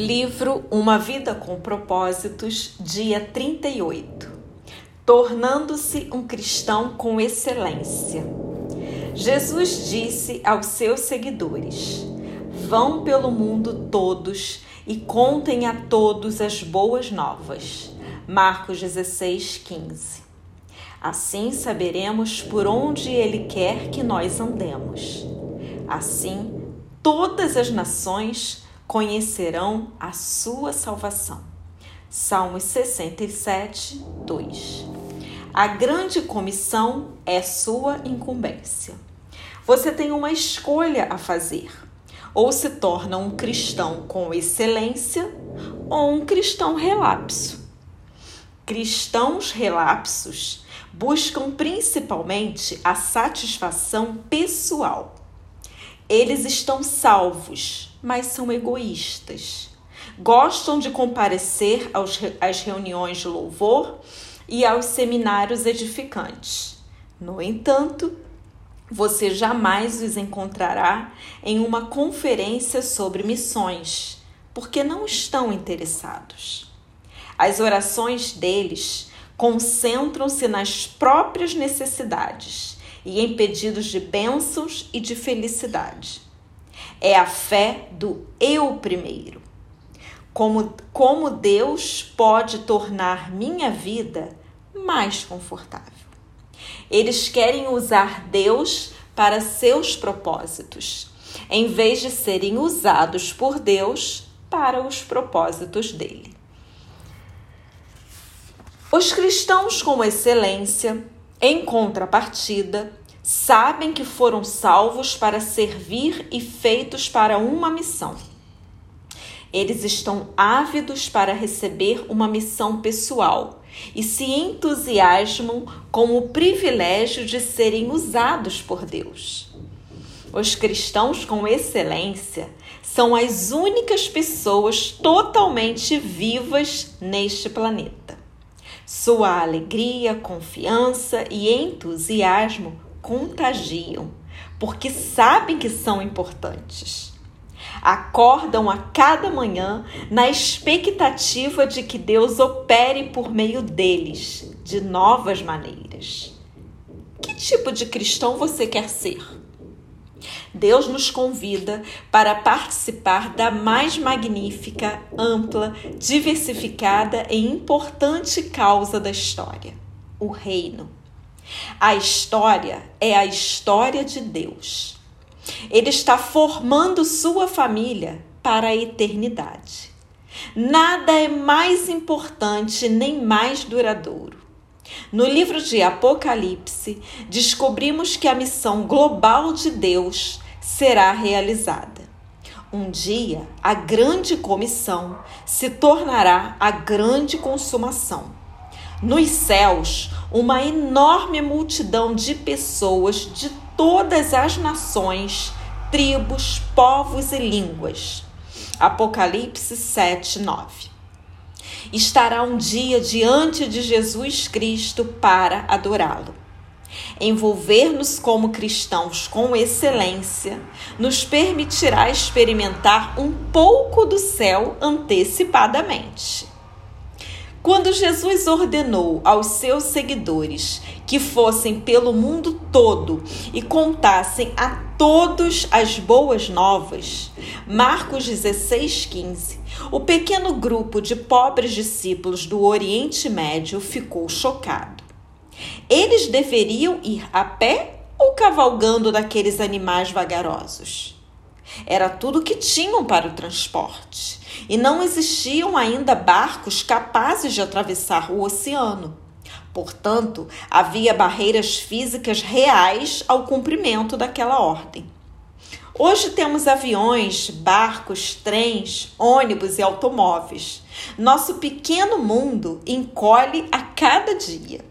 Livro Uma Vida com Propósitos, dia 38. Tornando-se um cristão com excelência. Jesus disse aos seus seguidores: Vão pelo mundo todos e contem a todos as boas novas. Marcos 16, 15. Assim saberemos por onde Ele quer que nós andemos. Assim, todas as nações conhecerão a sua salvação. Salmos 67, 2. A grande comissão é sua incumbência. Você tem uma escolha a fazer. Ou se torna um cristão com excelência ou um cristão relapso. Cristãos relapsos buscam principalmente a satisfação pessoal. Eles estão salvos, mas são egoístas. Gostam de comparecer aos, às reuniões de louvor e aos seminários edificantes. No entanto, você jamais os encontrará em uma conferência sobre missões, porque não estão interessados. As orações deles concentram-se nas próprias necessidades e em pedidos de bênçãos e de felicidade. É a fé do eu primeiro. Como, como Deus pode tornar minha vida mais confortável? Eles querem usar Deus para seus propósitos, em vez de serem usados por Deus para os propósitos dele. Os cristãos com excelência, em contrapartida, sabem que foram salvos para servir e feitos para uma missão. Eles estão ávidos para receber uma missão pessoal e se entusiasmam com o privilégio de serem usados por Deus. Os cristãos com excelência são as únicas pessoas totalmente vivas neste planeta. Sua alegria, confiança e entusiasmo contagiam, porque sabem que são importantes. Acordam a cada manhã na expectativa de que Deus opere por meio deles de novas maneiras. Que tipo de cristão você quer ser? Deus nos convida para participar da mais magnífica, ampla, diversificada e importante causa da história: o Reino. A história é a história de Deus. Ele está formando sua família para a eternidade. Nada é mais importante nem mais duradouro. No livro de Apocalipse, descobrimos que a missão global de Deus será realizada. Um dia, a grande comissão se tornará a grande consumação. Nos céus, uma enorme multidão de pessoas de todas as nações, tribos, povos e línguas. Apocalipse 7, 9. Estará um dia diante de Jesus Cristo para adorá-lo. Envolver-nos como cristãos com excelência nos permitirá experimentar um pouco do céu antecipadamente. Quando Jesus ordenou aos seus seguidores que fossem pelo mundo todo e contassem a todos as boas novas, Marcos 16,15, o pequeno grupo de pobres discípulos do Oriente Médio ficou chocado. Eles deveriam ir a pé ou cavalgando daqueles animais vagarosos? Era tudo que tinham para o transporte e não existiam ainda barcos capazes de atravessar o oceano. Portanto, havia barreiras físicas reais ao cumprimento daquela ordem. Hoje temos aviões, barcos, trens, ônibus e automóveis. Nosso pequeno mundo encolhe a cada dia.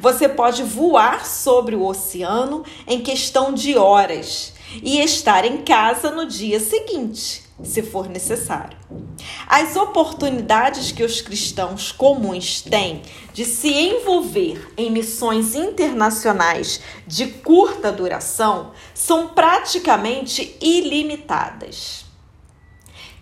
Você pode voar sobre o oceano em questão de horas e estar em casa no dia seguinte, se for necessário. As oportunidades que os cristãos comuns têm de se envolver em missões internacionais de curta duração são praticamente ilimitadas.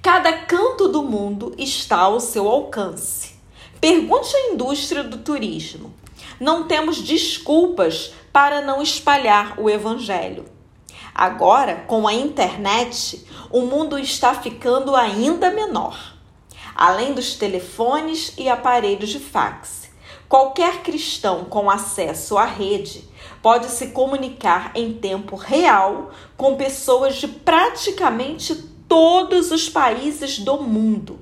Cada canto do mundo está ao seu alcance. Pergunte à indústria do turismo. Não temos desculpas para não espalhar o evangelho. Agora, com a internet, o mundo está ficando ainda menor. Além dos telefones e aparelhos de fax, qualquer cristão com acesso à rede pode se comunicar em tempo real com pessoas de praticamente todos os países do mundo.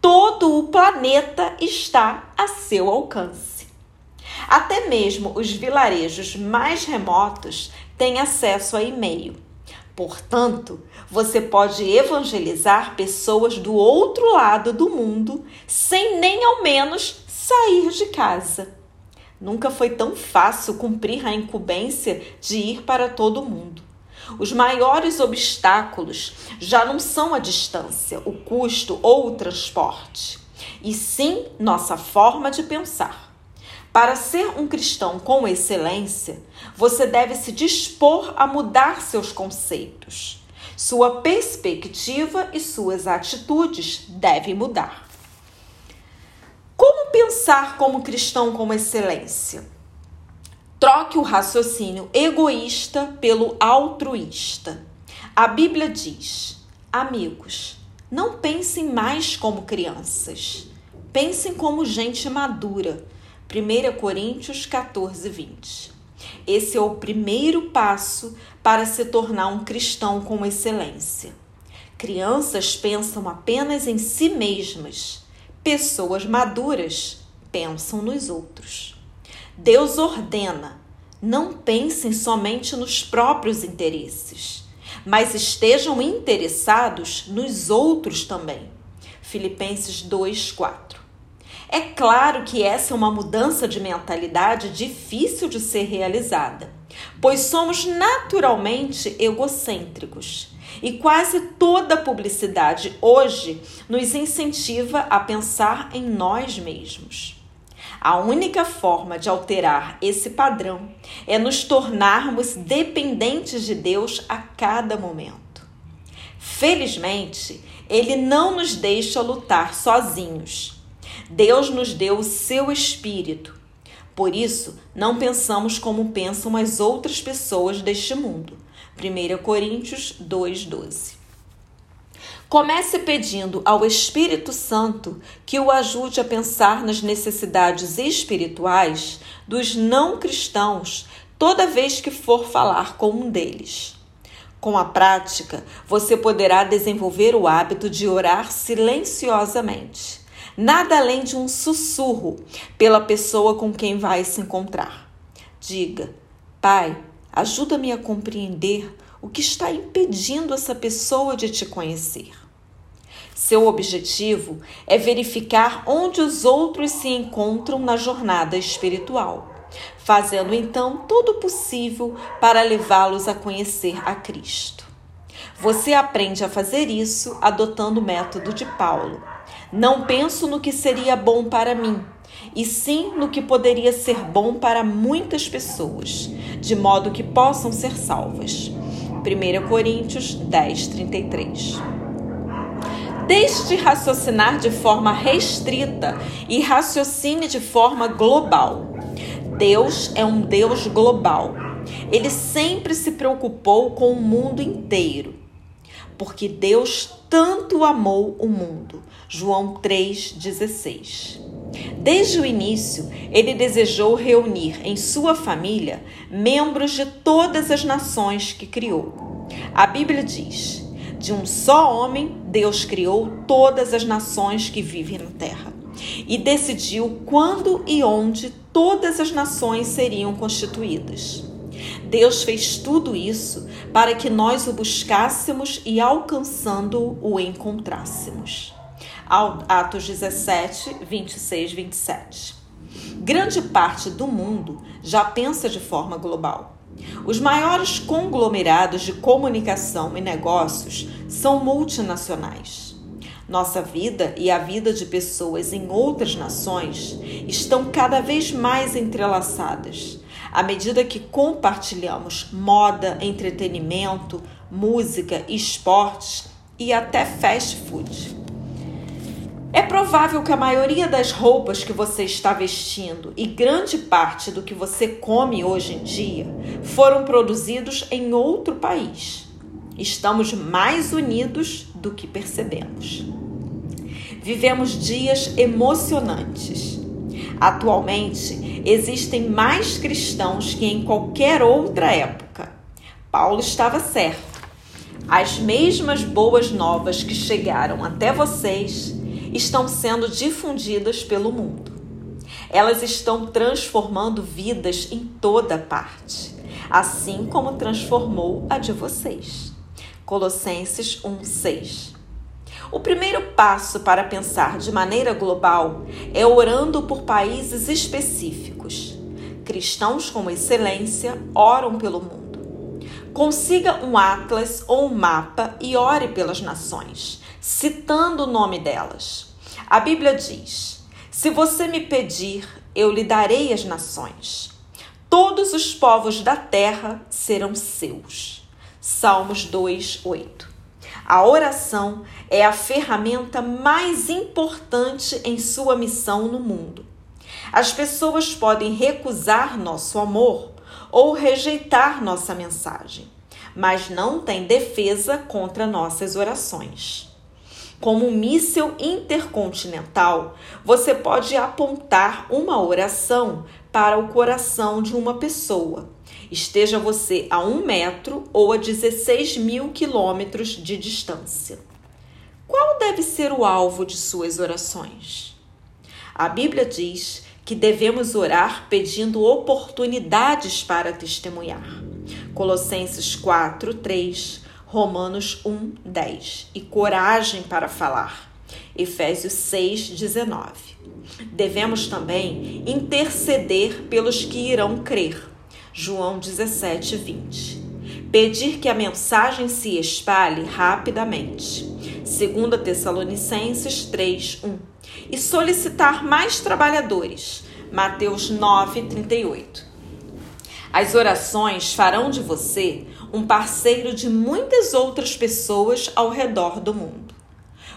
Todo o planeta está a seu alcance. Até mesmo os vilarejos mais remotos têm acesso a e-mail. Portanto, você pode evangelizar pessoas do outro lado do mundo sem nem ao menos sair de casa. Nunca foi tão fácil cumprir a incumbência de ir para todo mundo. Os maiores obstáculos já não são a distância, o custo ou o transporte, e sim nossa forma de pensar. Para ser um cristão com excelência, você deve se dispor a mudar seus conceitos. Sua perspectiva e suas atitudes devem mudar. Como pensar como cristão com excelência? Troque o raciocínio egoísta pelo altruísta. A Bíblia diz: amigos, não pensem mais como crianças, pensem como gente madura. 1 Coríntios 14, 20. Esse é o primeiro passo para se tornar um cristão com excelência. Crianças pensam apenas em si mesmas, pessoas maduras pensam nos outros. Deus ordena: não pensem somente nos próprios interesses, mas estejam interessados nos outros também. Filipenses 2:4. É claro que essa é uma mudança de mentalidade difícil de ser realizada, pois somos naturalmente egocêntricos. E quase toda publicidade hoje nos incentiva a pensar em nós mesmos. A única forma de alterar esse padrão é nos tornarmos dependentes de Deus a cada momento. Felizmente, Ele não nos deixa lutar sozinhos. Deus nos deu o seu Espírito. Por isso, não pensamos como pensam as outras pessoas deste mundo. 1 Coríntios 2,12. Comece pedindo ao Espírito Santo que o ajude a pensar nas necessidades espirituais dos não cristãos toda vez que for falar com um deles. Com a prática, você poderá desenvolver o hábito de orar silenciosamente, nada além de um sussurro pela pessoa com quem vai se encontrar. Diga: Pai, ajuda-me a compreender o que está impedindo essa pessoa de te conhecer. Seu objetivo é verificar onde os outros se encontram na jornada espiritual, fazendo então todo o possível para levá-los a conhecer a Cristo. Você aprende a fazer isso adotando o método de Paulo. Não penso no que seria bom para mim, e sim no que poderia ser bom para muitas pessoas, de modo que possam ser salvas. 1 Coríntios 10, 33. Deixe de raciocinar de forma restrita e raciocine de forma global. Deus é um Deus global. Ele sempre se preocupou com o mundo inteiro. Porque Deus tanto amou o mundo. João 3,16. Desde o início, ele desejou reunir em sua família membros de todas as nações que criou. A Bíblia diz: de um só homem, Deus criou todas as nações que vivem na terra e decidiu quando e onde todas as nações seriam constituídas. Deus fez tudo isso para que nós o buscássemos e, alcançando-o, o encontrássemos. Atos 17, 26, 27. Grande parte do mundo já pensa de forma global. Os maiores conglomerados de comunicação e negócios são multinacionais. Nossa vida e a vida de pessoas em outras nações estão cada vez mais entrelaçadas à medida que compartilhamos moda, entretenimento, música, esportes e até fast food. É provável que a maioria das roupas que você está vestindo e grande parte do que você come hoje em dia foram produzidos em outro país. Estamos mais unidos do que percebemos. Vivemos dias emocionantes. Atualmente, existem mais cristãos que em qualquer outra época. Paulo estava certo. As mesmas boas novas que chegaram até vocês estão sendo difundidas pelo mundo. Elas estão transformando vidas em toda parte, assim como transformou a de vocês. Colossenses 1:6. O primeiro passo para pensar de maneira global é orando por países específicos. Cristãos com excelência oram pelo mundo. Consiga um atlas ou um mapa e ore pelas nações citando o nome delas. A Bíblia diz: Se você me pedir, eu lhe darei as nações. Todos os povos da terra serão seus. Salmos 2, 8. A oração é a ferramenta mais importante em sua missão no mundo. As pessoas podem recusar nosso amor ou rejeitar nossa mensagem, mas não tem defesa contra nossas orações. Como um míssil intercontinental, você pode apontar uma oração para o coração de uma pessoa. Esteja você a um metro ou a 16 mil quilômetros de distância. Qual deve ser o alvo de suas orações? A Bíblia diz que devemos orar pedindo oportunidades para testemunhar. Colossenses 4, 3 Romanos 1, 10. E coragem para falar. Efésios 6, 19. Devemos também interceder pelos que irão crer. João 17, 20. Pedir que a mensagem se espalhe rapidamente. 2 Tessalonicenses 3, 1. E solicitar mais trabalhadores. Mateus 9, 38. As orações farão de você um parceiro de muitas outras pessoas ao redor do mundo.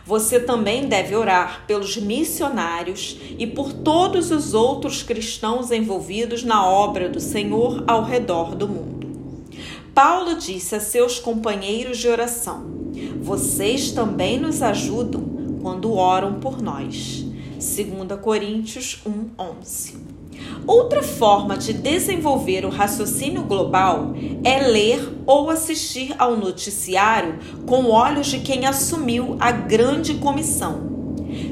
Você também deve orar pelos missionários e por todos os outros cristãos envolvidos na obra do Senhor ao redor do mundo. Paulo disse a seus companheiros de oração: Vocês também nos ajudam quando oram por nós. 2 Coríntios 1:11. Outra forma de desenvolver o raciocínio global é ler ou assistir ao noticiário com olhos de quem assumiu a grande comissão.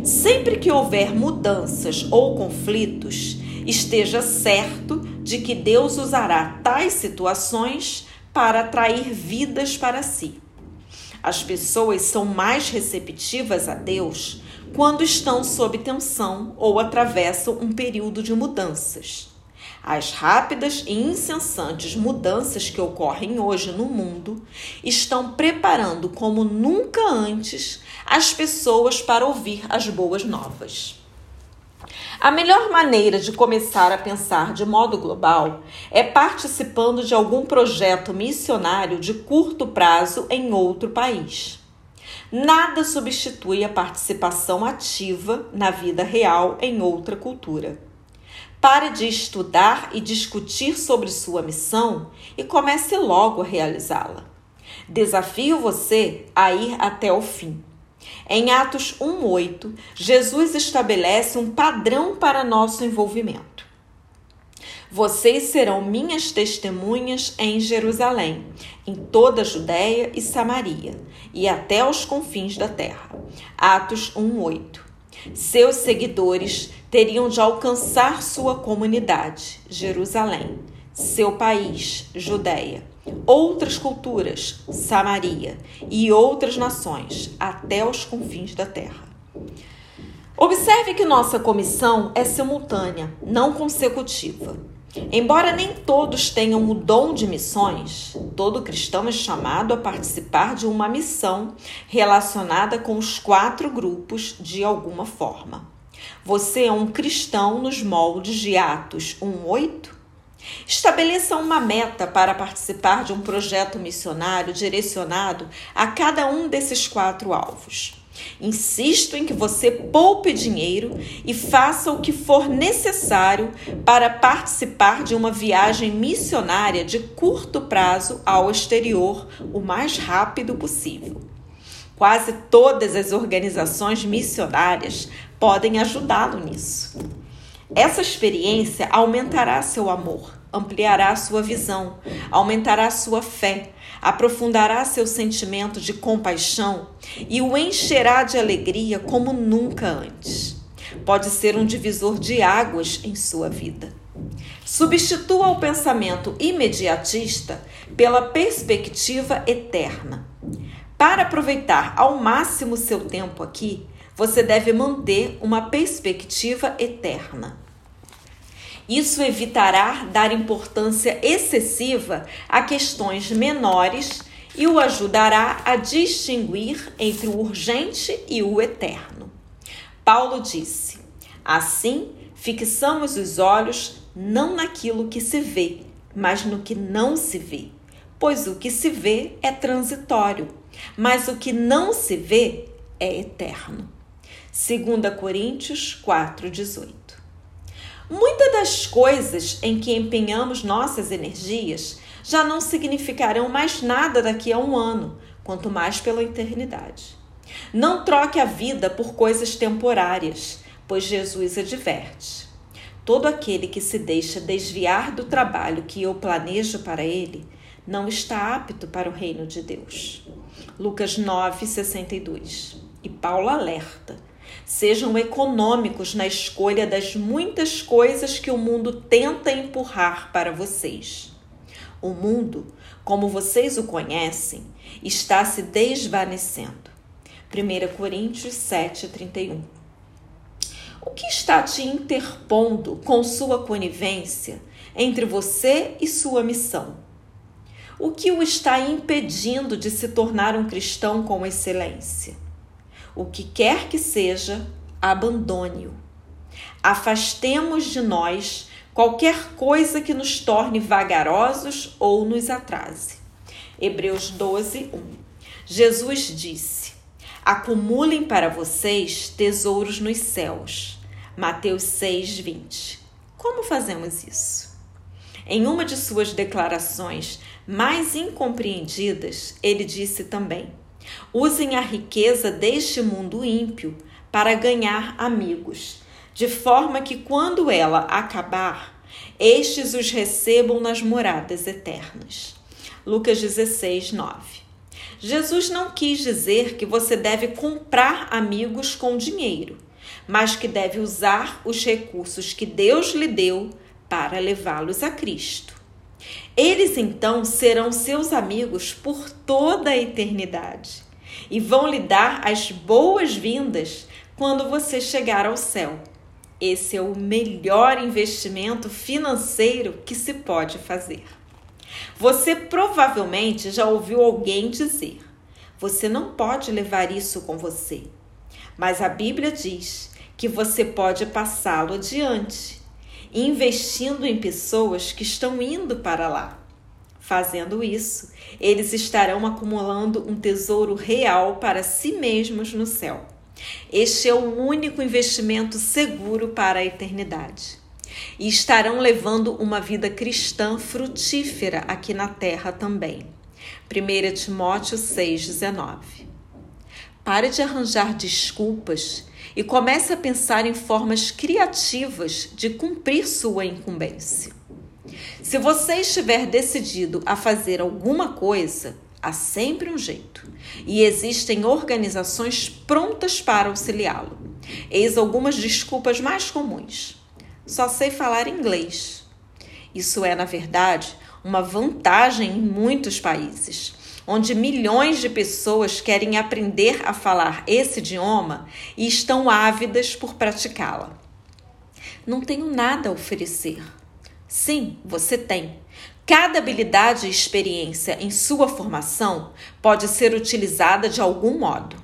Sempre que houver mudanças ou conflitos, esteja certo de que Deus usará tais situações para atrair vidas para si. As pessoas são mais receptivas a Deus quando estão sob tensão ou atravessam um período de mudanças. As rápidas e incessantes mudanças que ocorrem hoje no mundo estão preparando como nunca antes as pessoas para ouvir as boas novas. A melhor maneira de começar a pensar de modo global é participando de algum projeto missionário de curto prazo em outro país. Nada substitui a participação ativa na vida real em outra cultura. Pare de estudar e discutir sobre sua missão e comece logo a realizá-la. Desafio você a ir até o fim. Em Atos 1:8, Jesus estabelece um padrão para nosso envolvimento. Vocês serão minhas testemunhas em Jerusalém, em toda a Judéia e Samaria, e até os confins da terra. Atos 1:8. Seus seguidores teriam de alcançar sua comunidade, Jerusalém, seu país, Judéia, outras culturas, Samaria, e outras nações, até os confins da terra. Observe que nossa comissão é simultânea, não consecutiva. Embora nem todos tenham o dom de missões, todo cristão é chamado a participar de uma missão relacionada com os quatro grupos de alguma forma. Você é um cristão nos moldes de Atos 1:8? Estabeleça uma meta para participar de um projeto missionário direcionado a cada um desses quatro alvos. Insisto em que você poupe dinheiro e faça o que for necessário para participar de uma viagem missionária de curto prazo ao exterior o mais rápido possível. Quase todas as organizações missionárias podem ajudá-lo nisso. Essa experiência aumentará seu amor, ampliará sua visão, aumentará sua fé, aprofundará seu sentimento de compaixão e o encherá de alegria como nunca antes. Pode ser um divisor de águas em sua vida. Substitua o pensamento imediatista pela perspectiva eterna. Para aproveitar ao máximo seu tempo aqui, você deve manter uma perspectiva eterna. Isso evitará dar importância excessiva a questões menores e o ajudará a distinguir entre o urgente e o eterno. Paulo disse: Assim, fixamos os olhos não naquilo que se vê, mas no que não se vê. Pois o que se vê é transitório, mas o que não se vê é eterno. 2 Coríntios 4,18 Muitas das coisas em que empenhamos nossas energias já não significarão mais nada daqui a um ano, quanto mais pela eternidade. Não troque a vida por coisas temporárias, pois Jesus adverte: todo aquele que se deixa desviar do trabalho que eu planejo para ele não está apto para o reino de Deus. Lucas 9, 62. E Paulo alerta Sejam econômicos na escolha das muitas coisas que o mundo tenta empurrar para vocês. O mundo, como vocês o conhecem, está se desvanecendo. 1 Coríntios 7:31. O que está te interpondo com sua conivência entre você e sua missão? O que o está impedindo de se tornar um cristão com excelência? O que quer que seja, abandone-o. Afastemos de nós qualquer coisa que nos torne vagarosos ou nos atrase. Hebreus 12, 1. Jesus disse: Acumulem para vocês tesouros nos céus. Mateus 6, 20. Como fazemos isso? Em uma de suas declarações mais incompreendidas, ele disse também: Usem a riqueza deste mundo ímpio para ganhar amigos, de forma que quando ela acabar, estes os recebam nas moradas eternas. Lucas 16, 9. Jesus não quis dizer que você deve comprar amigos com dinheiro, mas que deve usar os recursos que Deus lhe deu para levá-los a Cristo. Eles então serão seus amigos por toda a eternidade e vão lhe dar as boas-vindas quando você chegar ao céu. Esse é o melhor investimento financeiro que se pode fazer. Você provavelmente já ouviu alguém dizer: você não pode levar isso com você. Mas a Bíblia diz que você pode passá-lo adiante investindo em pessoas que estão indo para lá. Fazendo isso, eles estarão acumulando um tesouro real para si mesmos no céu. Este é o único investimento seguro para a eternidade. E estarão levando uma vida cristã frutífera aqui na terra também. 1 Timóteo 6,19 Pare de arranjar desculpas e comece a pensar em formas criativas de cumprir sua incumbência. Se você estiver decidido a fazer alguma coisa, há sempre um jeito, e existem organizações prontas para auxiliá-lo. Eis algumas desculpas mais comuns. Só sei falar inglês. Isso é, na verdade, uma vantagem em muitos países onde milhões de pessoas querem aprender a falar esse idioma e estão ávidas por praticá-la. Não tenho nada a oferecer. Sim, você tem. Cada habilidade e experiência em sua formação pode ser utilizada de algum modo.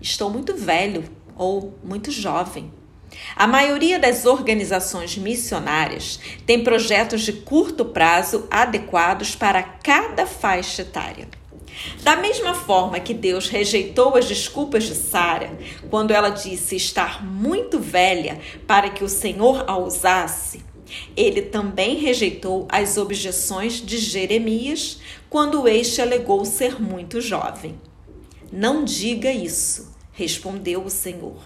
Estou muito velho ou muito jovem. A maioria das organizações missionárias tem projetos de curto prazo adequados para cada faixa etária. Da mesma forma que Deus rejeitou as desculpas de Sara quando ela disse estar muito velha para que o Senhor a usasse, ele também rejeitou as objeções de Jeremias quando este alegou ser muito jovem. Não diga isso, respondeu o Senhor,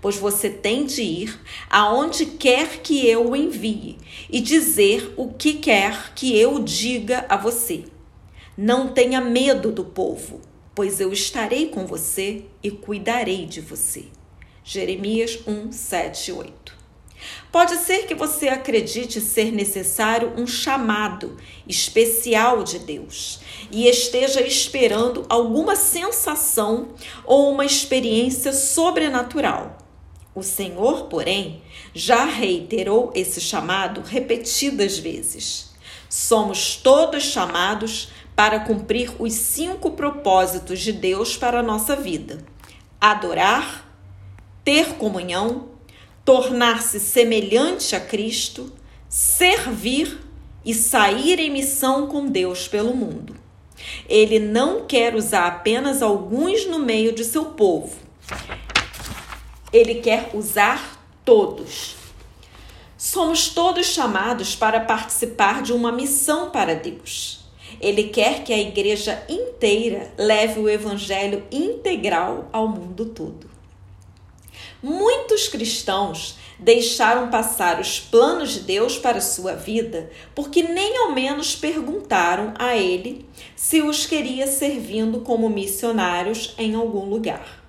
pois você tem de ir aonde quer que eu o envie e dizer o que quer que eu diga a você. Não tenha medo do povo, pois eu estarei com você e cuidarei de você. Jeremias 1, 7 8. Pode ser que você acredite ser necessário um chamado especial de Deus e esteja esperando alguma sensação ou uma experiência sobrenatural. O Senhor, porém, já reiterou esse chamado repetidas vezes. Somos todos chamados para cumprir os cinco propósitos de Deus para a nossa vida: adorar, ter comunhão, tornar-se semelhante a Cristo, servir e sair em missão com Deus pelo mundo. Ele não quer usar apenas alguns no meio de seu povo. Ele quer usar todos. Somos todos chamados para participar de uma missão para Deus. Ele quer que a igreja inteira leve o evangelho integral ao mundo todo. Muitos cristãos deixaram passar os planos de Deus para sua vida porque nem ao menos perguntaram a ele se os queria servindo como missionários em algum lugar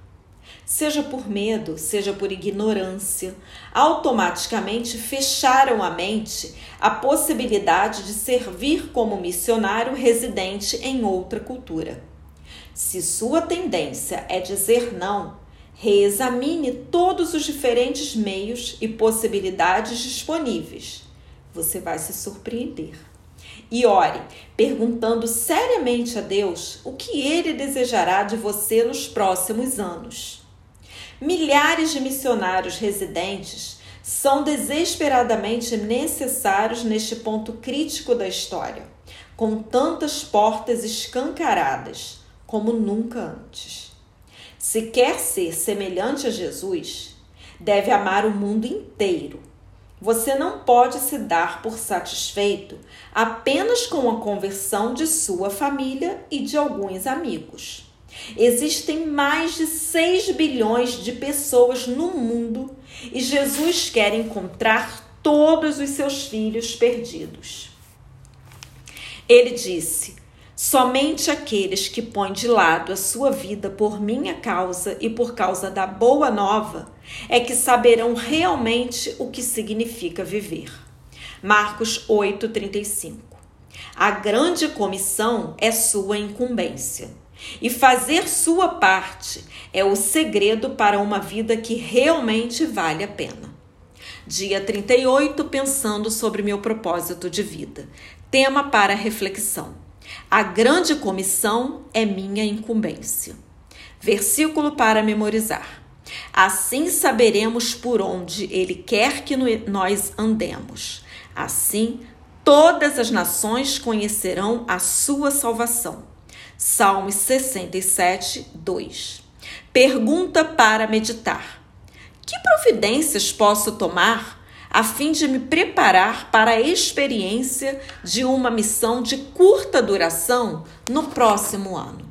seja por medo, seja por ignorância, automaticamente fecharam a mente à possibilidade de servir como missionário residente em outra cultura. Se sua tendência é dizer não, reexamine todos os diferentes meios e possibilidades disponíveis. Você vai se surpreender. E ore, perguntando seriamente a Deus o que ele desejará de você nos próximos anos. Milhares de missionários residentes são desesperadamente necessários neste ponto crítico da história, com tantas portas escancaradas como nunca antes. Se quer ser semelhante a Jesus, deve amar o mundo inteiro. Você não pode se dar por satisfeito apenas com a conversão de sua família e de alguns amigos. Existem mais de 6 bilhões de pessoas no mundo e Jesus quer encontrar todos os seus filhos perdidos. Ele disse: Somente aqueles que põem de lado a sua vida por minha causa e por causa da boa nova é que saberão realmente o que significa viver. Marcos 8:35. A grande comissão é sua incumbência. E fazer sua parte é o segredo para uma vida que realmente vale a pena. Dia 38, pensando sobre meu propósito de vida. Tema para reflexão. A grande comissão é minha incumbência. Versículo para memorizar. Assim saberemos por onde Ele quer que nós andemos. Assim, todas as nações conhecerão a sua salvação. Salmos 67, 2. Pergunta para meditar: Que providências posso tomar a fim de me preparar para a experiência de uma missão de curta duração no próximo ano?